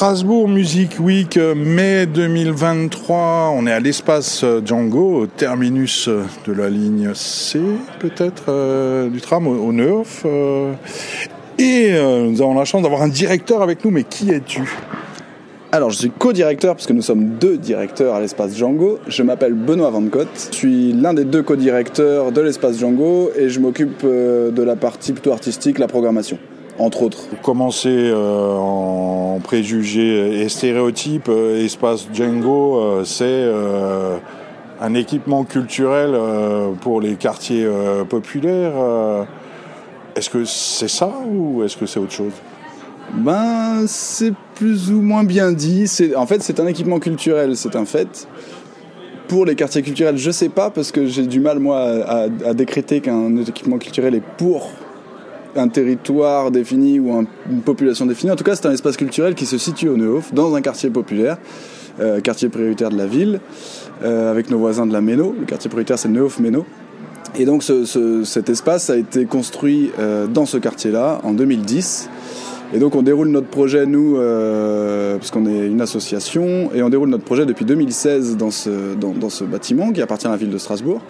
Strasbourg Music Week, mai 2023. On est à l'espace Django, au terminus de la ligne C, peut-être, du tram, au, Neuf. et nous avons la chance d'avoir un directeur avec nous, mais qui es-tu? Alors, je suis co-directeur, puisque nous sommes deux directeurs à l'espace Django. Je m'appelle Benoît Van Cotte. Je suis l'un des deux co-directeurs de l'espace Django et je m'occupe euh, de la partie plutôt artistique, la programmation, entre autres. Commencer euh, en préjugés et stéréotypes, euh, espace Django, c'est un équipement culturel pour les quartiers populaires. Est-ce que c'est ça ou est-ce que c'est autre chose? Ben, c'est plus ou moins bien dit. En fait, c'est un équipement culturel, c'est un fait. Pour les quartiers culturels, je sais pas, parce que j'ai du mal, moi, à, décréter qu'un équipement culturel est pour un territoire défini ou une population définie. En tout cas, c'est un espace culturel qui se situe au Neuf, dans un quartier populaire, euh, quartier prioritaire de la ville, euh, avec nos voisins de la Méno. Le quartier prioritaire, c'est Neuf-Méno. Et donc, cet espace a été construit euh, dans ce quartier-là en 2010 et donc on déroule notre projet, nous, euh, parce qu'on est une association, et on déroule notre projet depuis 2016 dans ce, dans, ce bâtiment qui appartient à la ville de Strasbourg.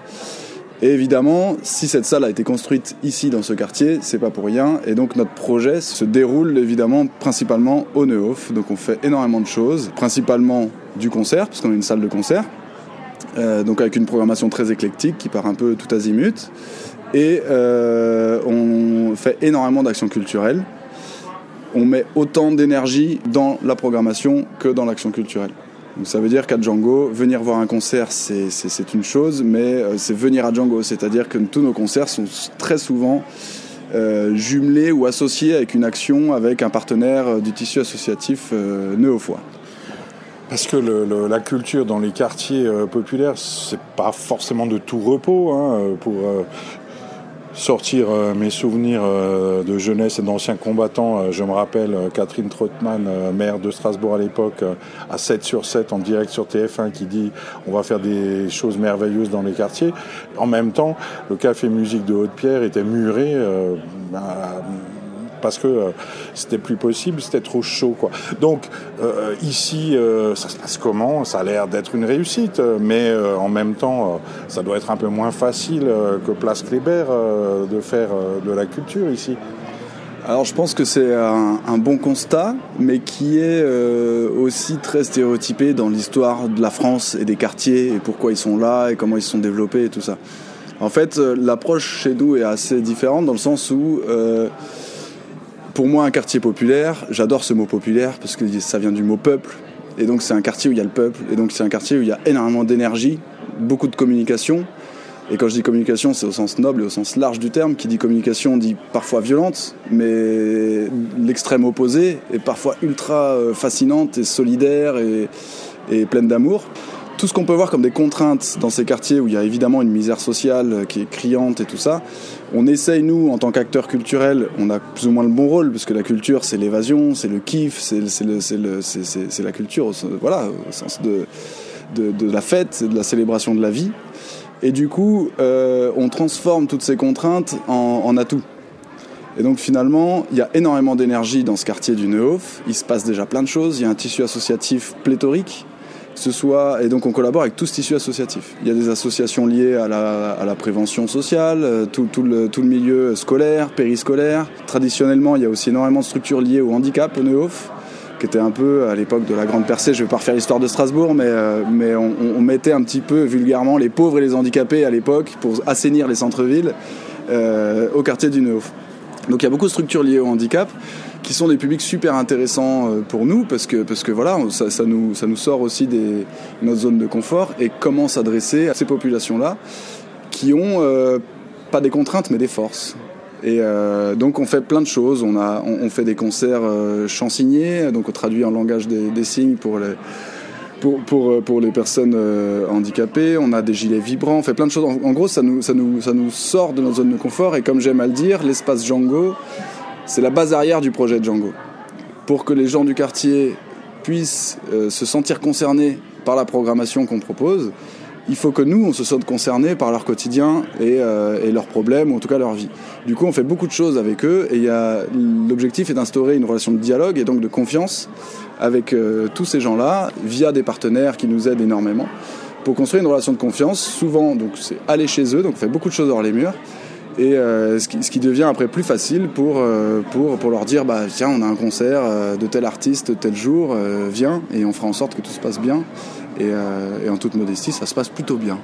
Et évidemment, si cette salle a été construite ici dans ce quartier, c'est pas pour rien. Et donc notre projet se déroule évidemment principalement au Neuf. Donc on fait énormément de choses, principalement du concert, parce qu'on a une salle de concert. Euh, donc avec une programmation très éclectique qui part un peu tout azimut. Et euh, on fait énormément d'actions culturelles on met autant d'énergie dans la programmation que dans l'action culturelle. Donc ça veut dire qu'à Django, venir voir un concert, c'est une chose, mais euh, c'est venir à Django. C'est-à-dire que tous nos concerts sont très souvent euh, jumelés ou associés avec une action avec un partenaire euh, du tissu associatif euh, Parce que la culture dans les quartiers populaires, c'est pas forcément de tout repos. Hein, pour sortir euh, mes souvenirs euh, de jeunesse et d'anciens combattants. Euh, je me rappelle Catherine Trottmann, maire de Strasbourg à l'époque, à 7 sur 7 en direct sur TF1 qui dit on va faire des choses merveilleuses dans les quartiers. En même temps, le café musique de Haute-Pierre était muré parce que euh, c'était plus possible, c'était trop chaud. Quoi. Donc euh, ici, euh, ça se passe comment? Ça a l'air d'être une réussite, mais en même temps, ça doit être un peu moins facile que Place Kléber de faire de la culture ici. Alors je pense que c'est un, bon constat, mais qui est aussi très stéréotypé dans l'histoire de la France et des quartiers, et pourquoi ils sont là, et comment ils se sont développés, et tout ça. En fait, l'approche chez nous est assez différente dans le sens où pour moi, un quartier populaire, j'adore ce mot populaire parce que ça vient du mot peuple. Et donc, c'est un quartier où il y a le peuple. Et donc, c'est un quartier où il y a énormément d'énergie, beaucoup de communication. Et quand je dis communication, c'est au sens noble et au sens large du terme. Qui dit communication dit parfois violente, mais l'extrême opposé est parfois ultra euh, fascinante et solidaire et, et pleine d'amour tout ce qu'on peut voir comme des contraintes dans ces quartiers où il y a évidemment une misère sociale qui est criante et tout ça, on essaye, nous, en tant qu'acteurs culturels, on a plus ou moins le bon rôle, parce que la culture, c'est l'évasion, c'est le kiff, c'est la culture, voilà, au sens de, la fête, de la célébration de la vie. Et du coup, euh, on transforme toutes ces contraintes en, en atouts. Et donc finalement, il y a énormément d'énergie dans ce quartier du Neuf. Il se passe déjà plein de choses. Il y a un tissu associatif pléthorique soit, et donc on collabore avec tout ce tissu associatif. Il y a des associations liées à la, prévention sociale, euh, tout, le, milieu scolaire, périscolaire. Traditionnellement, il y a aussi énormément de structures liées au handicap au Neuf qui était un peu à l'époque de la grande percée, je ne vais pas refaire l'histoire de Strasbourg, mais, euh, on, mettait un petit peu vulgairement les pauvres et les handicapés à l'époque pour assainir les centres-villes euh, au quartier du Neuf. Donc il y a beaucoup de structures liées au handicap qui sont des publics super intéressants euh, pour nous parce que, parce que voilà, ça, nous, ça nous sort aussi de notre zone de confort et comment s'adresser à ces populations-là qui ont euh, pas des contraintes mais des forces. Et euh, donc on fait plein de choses. On, a, on, fait des concerts chansignés, donc on traduit en langage des, signes pour les, pour, pour, pour, les personnes handicapées. On a des gilets vibrants, on fait plein de choses. En, en, gros, ça nous, ça, nous, ça nous sort de notre zone de confort. Et comme j'aime à le dire, l'espace Django, c'est la base arrière du projet Django. Pour que les gens du quartier puissent euh, se sentir concernés par la programmation qu'on propose, il faut que nous, on se sente concernés par leur quotidien et, et, leurs problèmes, ou en tout cas leur vie. Du coup, on fait beaucoup de choses avec eux et l'objectif est d'instaurer une relation de dialogue et donc de confiance avec tous ces gens-là via des partenaires qui nous aident énormément pour construire une relation de confiance. Souvent, donc c'est aller chez eux, donc on fait beaucoup de choses hors les murs. Et euh, ce, qui, devient après plus facile pour, euh, pour, pour leur dire bah, tiens, on a un concert euh, de tel artiste tel jour, viens, et on fera en sorte que tout se passe bien. Et, en toute modestie, ça se passe plutôt bien.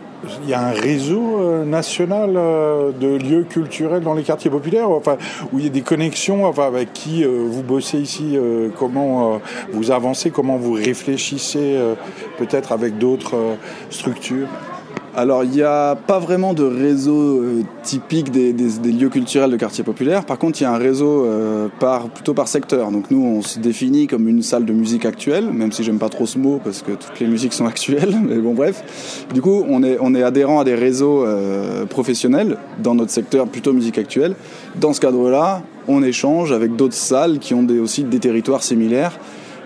Il y a un réseau national de lieux culturels dans les quartiers populaires, où il y a des connexions avec qui vous bossez ici, comment vous avancez, comment vous réfléchissez peut-être avec d'autres structures? Alors, il n'y a pas vraiment de réseau euh, typique des, lieux culturels de quartier populaire. Par contre, il y a un réseau euh, par, plutôt par secteur. Donc, nous, on se définit comme une salle de musique actuelle, même si j'aime pas trop ce mot parce que toutes les musiques sont actuelles. Mais bon, bref. Du coup, on est, adhérent à des réseaux euh, professionnels dans notre secteur plutôt musique actuelle. Dans ce cadre-là, on échange avec d'autres salles qui ont des, aussi des territoires similaires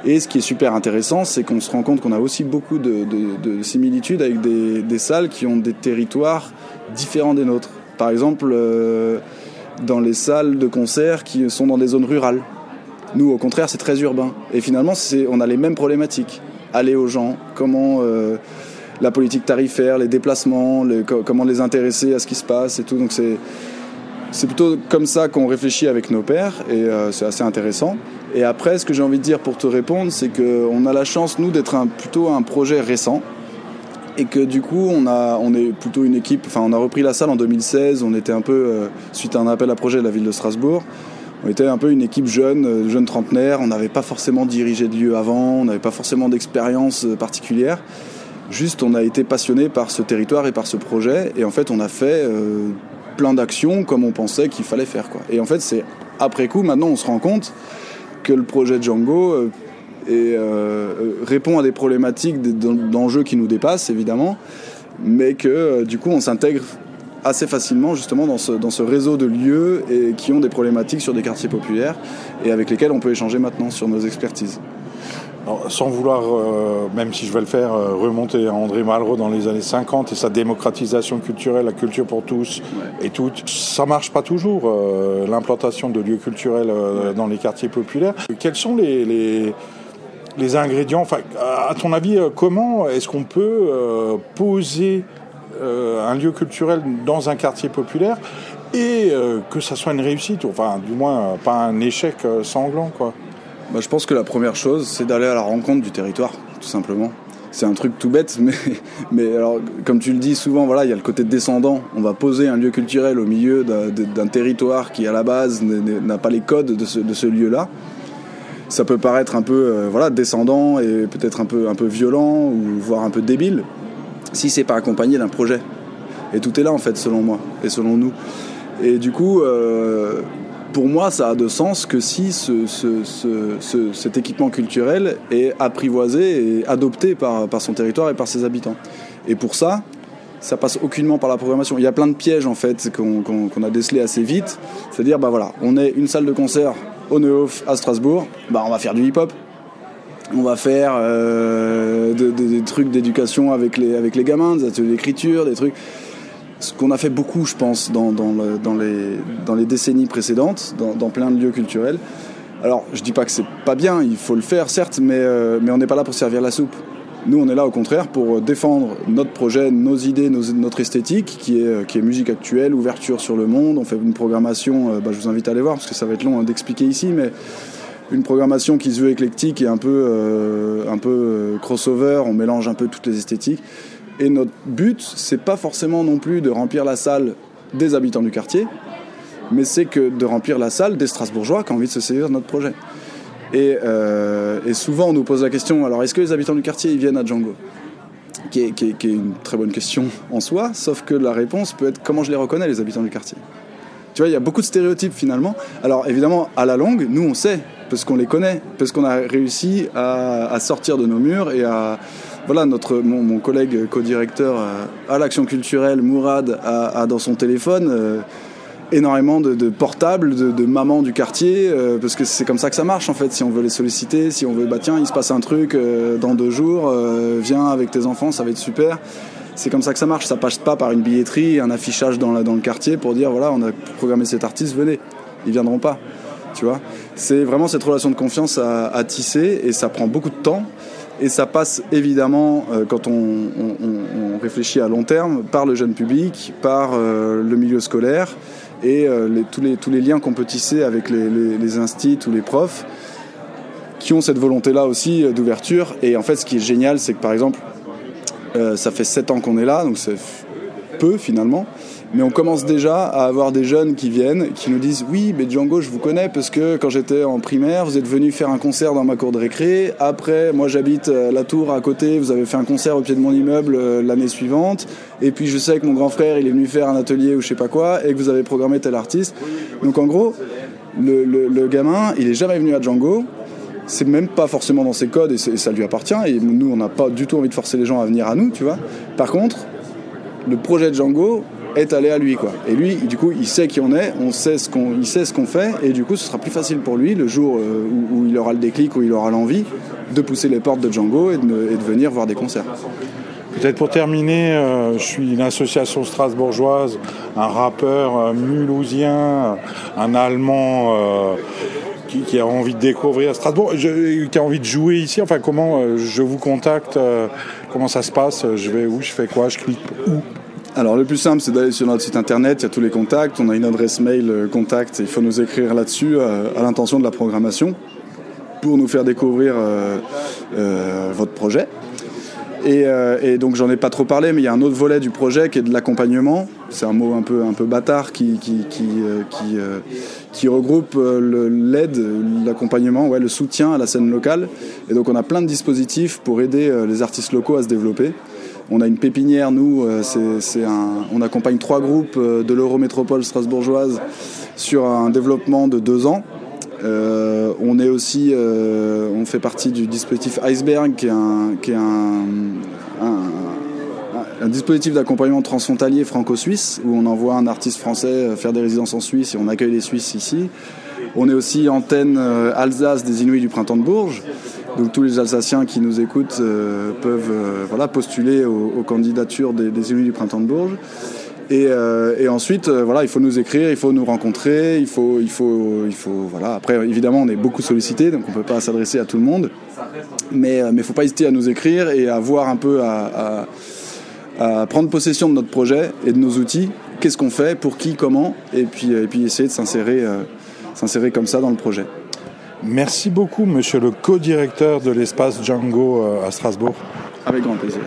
et ce qui est super intéressant, c'est qu'on se rend compte qu'on a aussi beaucoup de, similitudes avec des, salles qui ont des territoires différents des nôtres. Par exemple, euh, dans les salles de concert qui sont dans des zones rurales. Nous, au contraire, c'est très urbain. Et finalement, on a les mêmes problématiques. Aller aux gens, comment euh, la politique tarifaire, les déplacements, comment les intéresser à ce qui se passe et tout. Donc c'est plutôt comme ça qu'on réfléchit avec nos pères et euh, c'est assez intéressant. Et après, ce que j'ai envie de dire pour te répondre, c'est qu'on a la chance, nous, d'être un, plutôt un projet récent et que du coup, on, a, on est plutôt une équipe. Enfin, on a repris la salle en 2016. On était un peu, euh, suite à un appel à projet de la ville de Strasbourg, on était un peu une équipe jeune, euh, jeune trentenaire. On n'avait pas forcément dirigé de lieu avant, on n'avait pas forcément d'expérience particulière. Juste, on a été passionné par ce territoire et par ce projet. Et en fait, on a fait plein d'actions comme on pensait qu'il fallait faire. Et en fait, c'est après coup, maintenant, on se rend compte le projet Django euh, euh, euh, répond à des problématiques d'enjeux qui nous dépassent, évidemment, mais que du coup, on s'intègre assez facilement justement dans ce, dans ce réseau de lieux et qui ont des problématiques sur des quartiers populaires et avec lesquels on peut échanger maintenant sur nos expertises sans vouloir, euh, même si je vais le faire, euh, remonter à André Malraux dans les années 50 et sa démocratisation culturelle, la culture pour tous et toutes, ça marche pas toujours, euh, l'implantation de lieux culturels dans les quartiers populaires. Quels sont les, les, les ingrédients? Enfin, À ton avis, comment est-ce qu'on peut poser un lieu culturel dans un quartier populaire et que ça soit une réussite, enfin du moins pas un échec sanglant quoi? Bah, je pense que la première chose, c'est d'aller à la rencontre du territoire, tout simplement. C'est un truc tout bête, mais, mais alors, comme tu le dis souvent, voilà, il y a le côté descendant. On va poser un lieu culturel au milieu d'un territoire qui, à la base, n'a pas les codes de ce, de ce lieu-là. Ça peut paraître un peu euh, voilà, descendant et peut-être un peu, un peu violent ou voire un peu débile si c'est pas accompagné d'un projet. Et tout est là, en fait, selon moi et selon nous. Et du coup, euh, pour moi, ça a de sens que si cet équipement culturel est apprivoisé et adopté par, son territoire et par ses habitants. Et pour ça, ça passe aucunement par la programmation. Il y a plein de pièges en fait qu'on a décelés assez vite. C'est-à-dire, bah voilà, on est une salle de concert au Neuhof à Strasbourg, bah on va faire du hip-hop. On va faire euh, des trucs d'éducation avec les, avec les gamins, des ateliers d'écriture, des trucs ce qu'on a fait beaucoup, je pense, dans, dans, les, dans les, décennies précédentes, dans, plein de lieux culturels. Alors, je dis pas que c'est pas bien, il faut le faire, certes, mais, euh, mais on n'est pas là pour servir la soupe. Nous, on est là au contraire pour défendre notre projet, nos idées, notre esthétique, qui est, qui est musique actuelle, ouverture sur le monde. On fait une programmation, euh, bah, je vous invite à aller voir parce que ça va être long hein, d'expliquer ici, mais une programmation qui se veut éclectique et un peu, euh, un peu crossover. On mélange un peu toutes les esthétiques. Et notre but, c'est pas forcément non plus de remplir la salle des habitants du quartier, mais c'est que de remplir la salle des Strasbourgeois qui ont envie de se saisir de notre projet. Et, euh, souvent, on nous pose la question alors, est-ce que les habitants du quartier viennent à Django? Qui est, une très bonne question en soi, sauf que la réponse peut être comment je les reconnais, les habitants du quartier? Tu vois, il y a beaucoup de stéréotypes finalement. Alors évidemment, à la longue, nous on sait, parce qu'on les connaît, parce qu'on a réussi à, sortir de nos murs et à, voilà, notre, mon, collègue co-directeur euh, à l'action culturelle, Mourad, a, dans son téléphone euh, énormément de, portables de, mamans du quartier, euh, parce que c'est comme ça que ça marche en fait. Si on veut les solliciter, si on veut, bah tiens, il se passe un truc dans deux jours, viens avec tes enfants, ça va être super. c'est comme ça que ça marche. Ça passe pas par une billetterie, un affichage dans, le quartier pour dire voilà, on a programmé cet artiste, venez. Ils viendront pas. Tu vois C'est vraiment cette relation de confiance à, tisser et ça prend beaucoup de temps. Et ça passe évidemment, euh, quand on, réfléchit à long terme, par le jeune public, par euh, le milieu scolaire et euh, tous, les, tous les liens qu'on peut tisser avec les, les, les instituts ou les profs qui ont cette volonté-là aussi d'ouverture. Et en fait, ce qui est génial, c'est que par exemple, ça fait 7 ans qu'on est là, donc c'est peu finalement. Mais on commence déjà à avoir des jeunes qui viennent, qui nous disent oui, mais Django, je vous connais parce que quand j'étais en primaire, vous êtes venu faire un concert dans ma cour de récré. Après, moi j'habite euh, la tour à côté, vous avez fait un concert au pied de mon immeuble euh, l'année suivante. Et puis je sais que mon grand frère, il est venu faire un atelier ou je sais pas quoi, et que vous avez programmé tel artiste. Donc en gros, le, gamin, il est jamais venu à Django c'est même pas forcément dans ses codes et, ça lui appartient. Et nous, on n'a pas du tout envie de forcer les gens à venir à nous, tu vois. Par contre, le projet Django, est allé à lui quoi. Et lui, du coup, il sait qui on est, on sait ce qu'on, il sait ce qu'on fait, et du coup, ce sera plus facile pour lui le jour euh, où, il aura le déclic, où il aura l'envie de pousser les portes de Django et de, venir voir des concerts. Peut-être pour terminer, euh, je suis une association strasbourgeoise, un rappeur euh, mulhousien, un Allemand qui, a envie de découvrir Strasbourg, qui a envie de jouer ici. Enfin, comment je vous contacte Comment ça se passe Je vais où Je fais quoi Je clique où? Alors le plus simple c'est d'aller sur notre site internet, il y a tous les contacts, on a une adresse mail euh, contact, il faut nous écrire là-dessus euh, à l'intention de la programmation pour nous faire découvrir euh, votre projet. Et, donc j'en ai pas trop parlé, mais il y a un autre volet du projet qui est de l'accompagnement. C'est un mot un peu, un peu bâtard qui, qui, qui, regroupe l'aide, l'accompagnement, ouais, le soutien à la scène locale. Et donc on a plein de dispositifs pour aider les artistes locaux à se développer. On a une pépinière, nous, euh, on accompagne trois groupes euh, de l'Eurométropole strasbourgeoise sur un développement de deux ans. Euh, on est aussi, on fait partie du dispositif Iceberg, qui est un, qui est un, un, dispositif d'accompagnement transfrontalier franco-suisse, où on envoie un artiste français faire des résidences en Suisse et on accueille les Suisses ici. On est aussi antenne Alsace des Inuits du Printemps de Bourges. Donc tous les Alsaciens qui nous écoutent euh, peuvent euh, voilà, postuler aux, candidatures des, élus du printemps de Bourges. Et, euh, ensuite, voilà, il faut nous écrire, il faut nous rencontrer, il faut, il faut, il faut, voilà. Après, évidemment, on est beaucoup sollicité, donc on peut pas s'adresser à tout le monde. Mais ne faut pas hésiter à nous écrire et à voir un peu, à, prendre possession de notre projet et de nos outils. Qu'est-ce qu'on fait, pour qui, comment, et puis, et puis essayer de s'insérer, s'insérer comme ça dans le projet. Merci beaucoup, monsieur le co-directeur de l'espace Django euh, à Strasbourg. Avec grand plaisir.